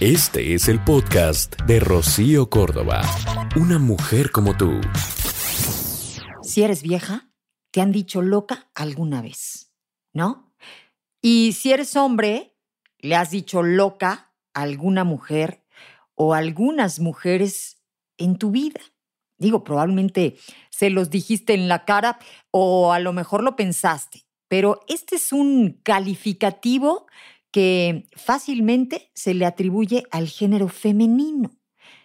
Este es el podcast de Rocío Córdoba. Una mujer como tú. Si eres vieja, te han dicho loca alguna vez, ¿no? Y si eres hombre, le has dicho loca a alguna mujer o algunas mujeres en tu vida. Digo, probablemente se los dijiste en la cara o a lo mejor lo pensaste, pero este es un calificativo que fácilmente se le atribuye al género femenino.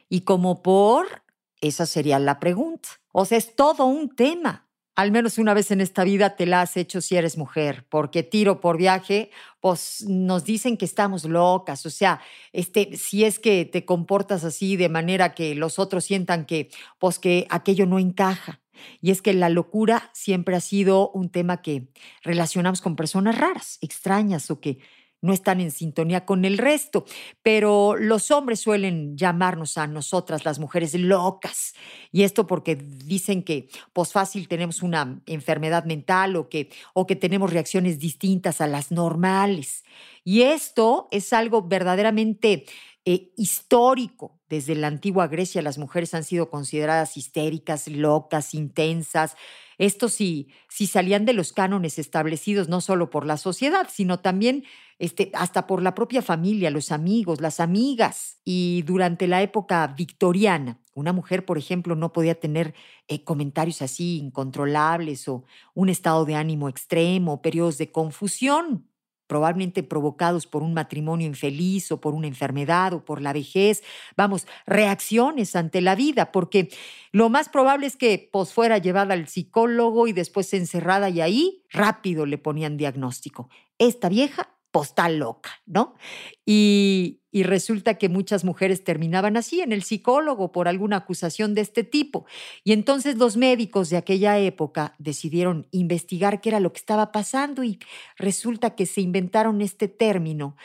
Y como por, esa sería la pregunta. O sea, es todo un tema. Al menos una vez en esta vida te la has hecho si eres mujer, porque tiro por viaje, pues nos dicen que estamos locas, o sea, este, si es que te comportas así de manera que los otros sientan que, pues que aquello no encaja. Y es que la locura siempre ha sido un tema que relacionamos con personas raras, extrañas o que no están en sintonía con el resto, pero los hombres suelen llamarnos a nosotras las mujeres locas. Y esto porque dicen que pues fácil tenemos una enfermedad mental o que, o que tenemos reacciones distintas a las normales. Y esto es algo verdaderamente eh, histórico. Desde la antigua Grecia las mujeres han sido consideradas histéricas, locas, intensas. Esto sí, si salían de los cánones establecidos no solo por la sociedad, sino también este, hasta por la propia familia, los amigos, las amigas. Y durante la época victoriana, una mujer, por ejemplo, no podía tener eh, comentarios así incontrolables o un estado de ánimo extremo, periodos de confusión probablemente provocados por un matrimonio infeliz o por una enfermedad o por la vejez, vamos, reacciones ante la vida, porque lo más probable es que pues, fuera llevada al psicólogo y después encerrada y ahí rápido le ponían diagnóstico. Esta vieja postal loca, ¿no? Y, resulta que muchas mujeres terminaban así en el psicólogo por alguna acusación de este tipo. Y entonces los médicos de aquella época decidieron investigar qué era lo que estaba pasando y resulta que se inventaron este término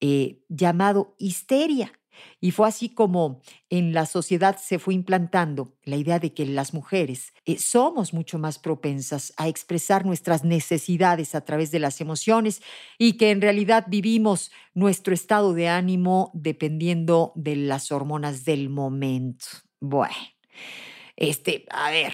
eh, llamado histeria. Y fue así como en la sociedad se fue implantando la idea de que las mujeres eh, somos mucho más propensas a expresar nuestras necesidades a través de las emociones y que en realidad vivimos nuestro estado de ánimo dependiendo de las hormonas del momento. Bueno, este, a ver,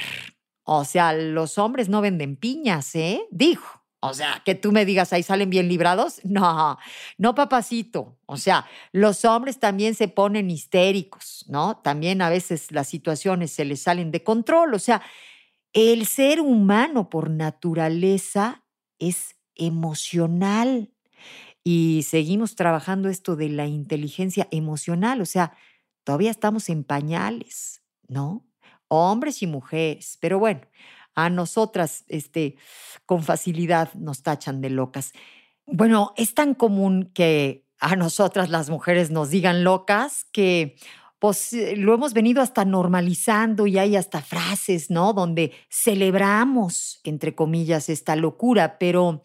o sea, los hombres no venden piñas, ¿eh? Dijo. O sea, que tú me digas, ahí salen bien librados. No, no, papacito. O sea, los hombres también se ponen histéricos, ¿no? También a veces las situaciones se les salen de control. O sea, el ser humano por naturaleza es emocional. Y seguimos trabajando esto de la inteligencia emocional. O sea, todavía estamos en pañales, ¿no? Hombres y mujeres. Pero bueno, a nosotras este, con facilidad nos tachan de locas. Bueno, es tan común que a nosotras las mujeres nos digan locas que pues eh, lo hemos venido hasta normalizando y hay hasta frases, ¿no? Donde celebramos, entre comillas, esta locura, pero,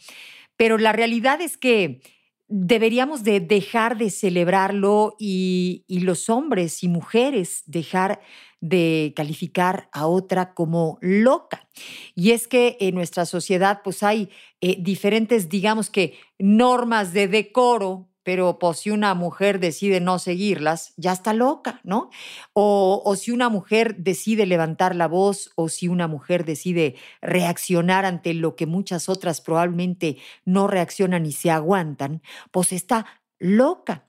pero la realidad es que deberíamos de dejar de celebrarlo y, los hombres y mujeres dejar de calificar a otra como loca. Y es que en nuestra sociedad pues hay eh, diferentes, digamos que, normas de decoro pero pues si una mujer decide no seguirlas, ya está loca, ¿no? O, o, si una mujer decide levantar la voz o si una mujer decide reaccionar ante lo que muchas otras probablemente no reaccionan y se aguantan, pues está loca.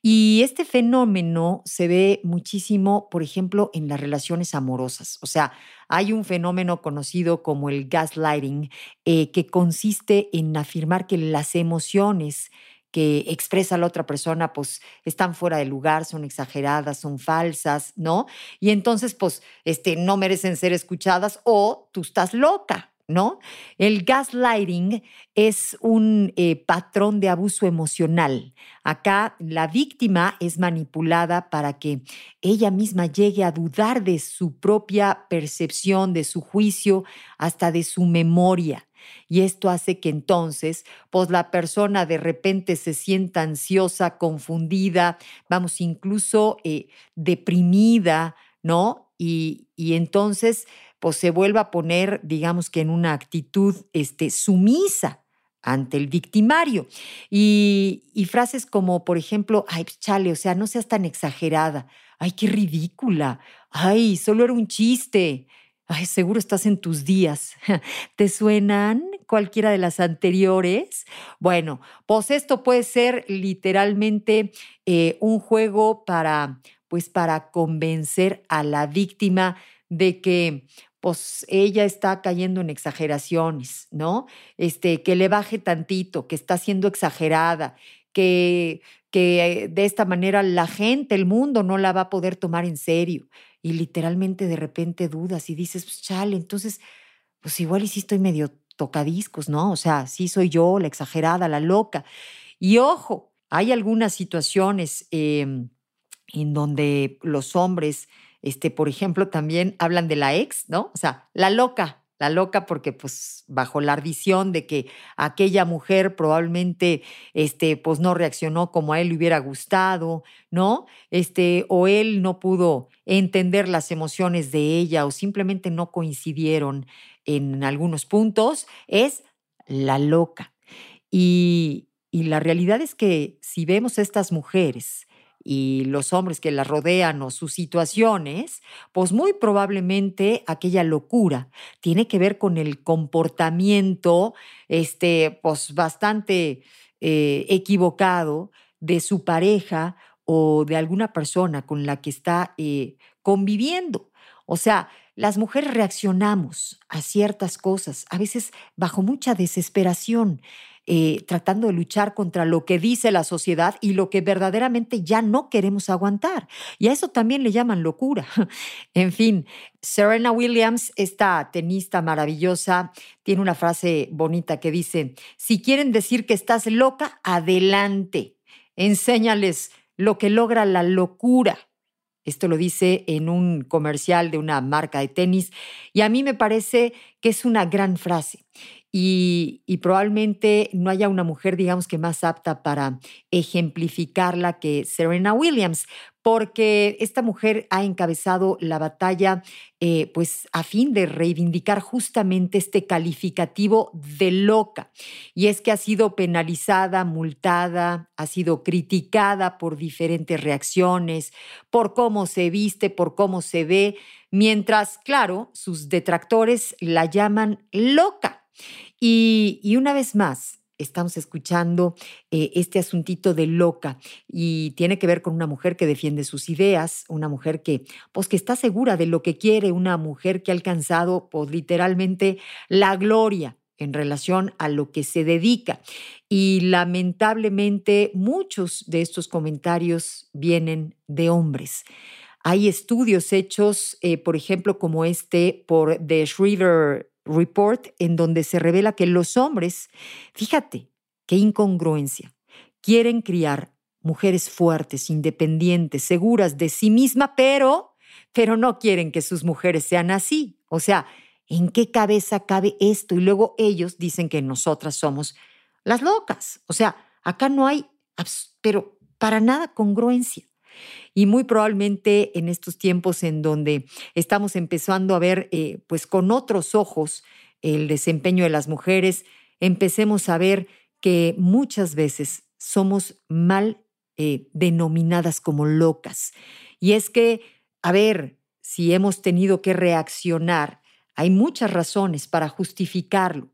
Y este fenómeno se ve muchísimo, por ejemplo, en las relaciones amorosas. O sea, hay un fenómeno conocido como el gaslighting, eh, que consiste en afirmar que las emociones que expresa la otra persona, pues están fuera de lugar, son exageradas, son falsas, ¿no? Y entonces, pues, este, no merecen ser escuchadas o tú estás loca, ¿no? El gaslighting es un eh, patrón de abuso emocional. Acá la víctima es manipulada para que ella misma llegue a dudar de su propia percepción, de su juicio, hasta de su memoria. Y esto hace que entonces, pues la persona de repente se sienta ansiosa, confundida, vamos, incluso eh, deprimida, ¿no? Y, y entonces pues se vuelva a poner, digamos que en una actitud este, sumisa ante el victimario. Y, frases como, por ejemplo, ay, pues, chale, o sea, no seas tan exagerada. Ay, qué ridícula. Ay, solo era un chiste. Ay, seguro estás en tus días. ¿Te suenan cualquiera de las anteriores? Bueno, pues esto puede ser literalmente eh, un juego para, pues para convencer a la víctima de que pues ella está cayendo en exageraciones, ¿no? Este, que le baje tantito, que está siendo exagerada, que, que de esta manera la gente, el mundo no la va a poder tomar en serio. Y literalmente de repente dudas y dices, pues chale, entonces, pues igual y sí estoy medio tocadiscos, ¿no? O sea, sí soy yo la exagerada, la loca. Y ojo, hay algunas situaciones em, en donde los hombres este, por ejemplo, también hablan de la ex, ¿no? O sea, la loca, la loca porque pues bajo la ardición de que aquella mujer probablemente este pues no reaccionó como a él le hubiera gustado, ¿no? Este o él no pudo entender las emociones de ella o simplemente no coincidieron en algunos puntos, es la loca. Y, y la realidad es que si vemos a estas mujeres y los hombres que la rodean o sus situaciones, pues muy probablemente aquella locura tiene que ver con el comportamiento, este, pues bastante eh, equivocado de su pareja o de alguna persona con la que está eh, conviviendo. O sea, las mujeres reaccionamos a ciertas cosas, a veces bajo mucha desesperación. Eh, tratando de luchar contra lo que dice la sociedad y lo que verdaderamente ya no queremos aguantar. Y a eso también le llaman locura. en fin, Serena Williams, esta tenista maravillosa, tiene una frase bonita que dice, si quieren decir que estás loca, adelante, enséñales lo que logra la locura. Esto lo dice en un comercial de una marca de tenis y a mí me parece que es una gran frase y, probablemente no haya una mujer, digamos que más apta para ejemplificarla que Serena Williams, porque esta mujer ha encabezado la batalla eh, pues a fin de reivindicar justamente este calificativo de loca. Y es que ha sido penalizada, multada, ha sido criticada por diferentes reacciones, por cómo se viste, por cómo se ve, mientras, claro, sus detractores la llaman loca. Y, una vez más, estamos escuchando eh, este asuntito de loca y tiene que ver con una mujer que defiende sus ideas, una mujer que, pues, que está segura de lo que quiere, una mujer que ha alcanzado, pues, literalmente la gloria en relación a lo que se dedica. Y lamentablemente muchos de estos comentarios vienen de hombres. Hay estudios hechos, eh, por ejemplo, como este por The Shriver Report en donde se revela que los hombres, fíjate, qué incongruencia, quieren criar mujeres fuertes, independientes, seguras de sí misma, pero, pero no quieren que sus mujeres sean así. O sea, ¿en qué cabeza cabe esto? Y luego ellos dicen que nosotras somos las locas. O sea, acá no hay, pero para nada congruencia. Y muy probablemente en estos tiempos en donde estamos empezando a ver eh, pues con otros ojos el desempeño de las mujeres, empecemos a ver que muchas veces somos mal eh, denominadas como locas. Y es que, a ver, si hemos tenido que reaccionar, hay muchas razones para justificarlo.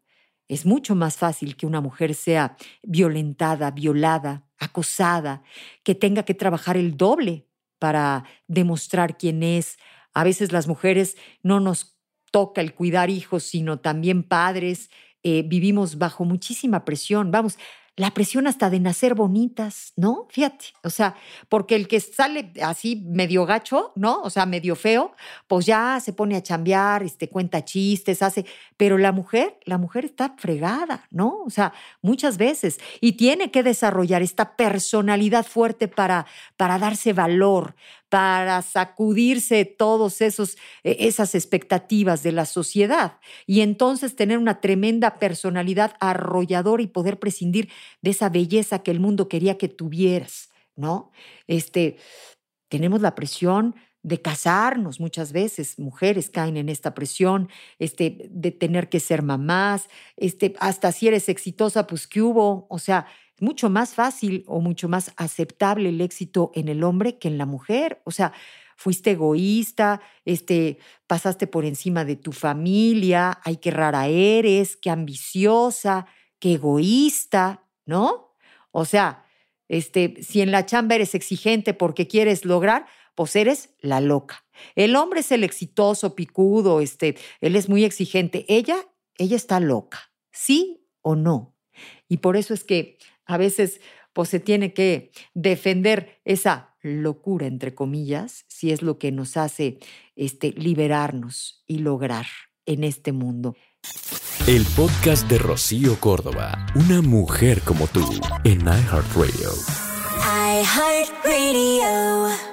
Es mucho más fácil que una mujer sea violentada, violada, acosada, que tenga que trabajar el doble para demostrar quién es. A veces las mujeres no nos toca el cuidar hijos, sino también padres. Eh, vivimos bajo muchísima presión. Vamos, la presión hasta de nacer bonitas, ¿no? Fíjate, o sea, porque el que sale así medio gacho, ¿no? O sea, medio feo, pues ya se pone a chambear, este, cuenta chistes, hace, pero la mujer, la mujer está fregada, ¿no? O sea, muchas veces, y tiene que desarrollar esta personalidad fuerte para, para darse valor, para sacudirse todos esos e, esas expectativas de la sociedad y entonces tener una tremenda personalidad arrolladora y poder prescindir de esa belleza que el mundo quería que tuvieras, ¿no? Este tenemos la presión de casarnos muchas veces, mujeres caen en esta presión, este, de tener que ser mamás, este, hasta si eres exitosa, pues ¿qué hubo? O sea, mucho más fácil o mucho más aceptable el éxito en el hombre que en la mujer. O sea, fuiste egoísta, este, pasaste por encima de tu familia, ay, qué rara eres, qué ambiciosa, qué egoísta, ¿no? O sea, este, si en la chamba eres exigente porque quieres lograr, pues eres la loca. El hombre es el exitoso, picudo, este, él es muy exigente. Ella, ella está loca, ¿sí o no? Y por eso es que a veces pues se tiene que defender esa locura, entre comillas, si es lo que nos hace este, liberarnos y lograr en este mundo. El podcast de Rocío Córdoba, una mujer como tú, en iHeartRadio. iHeartRadio.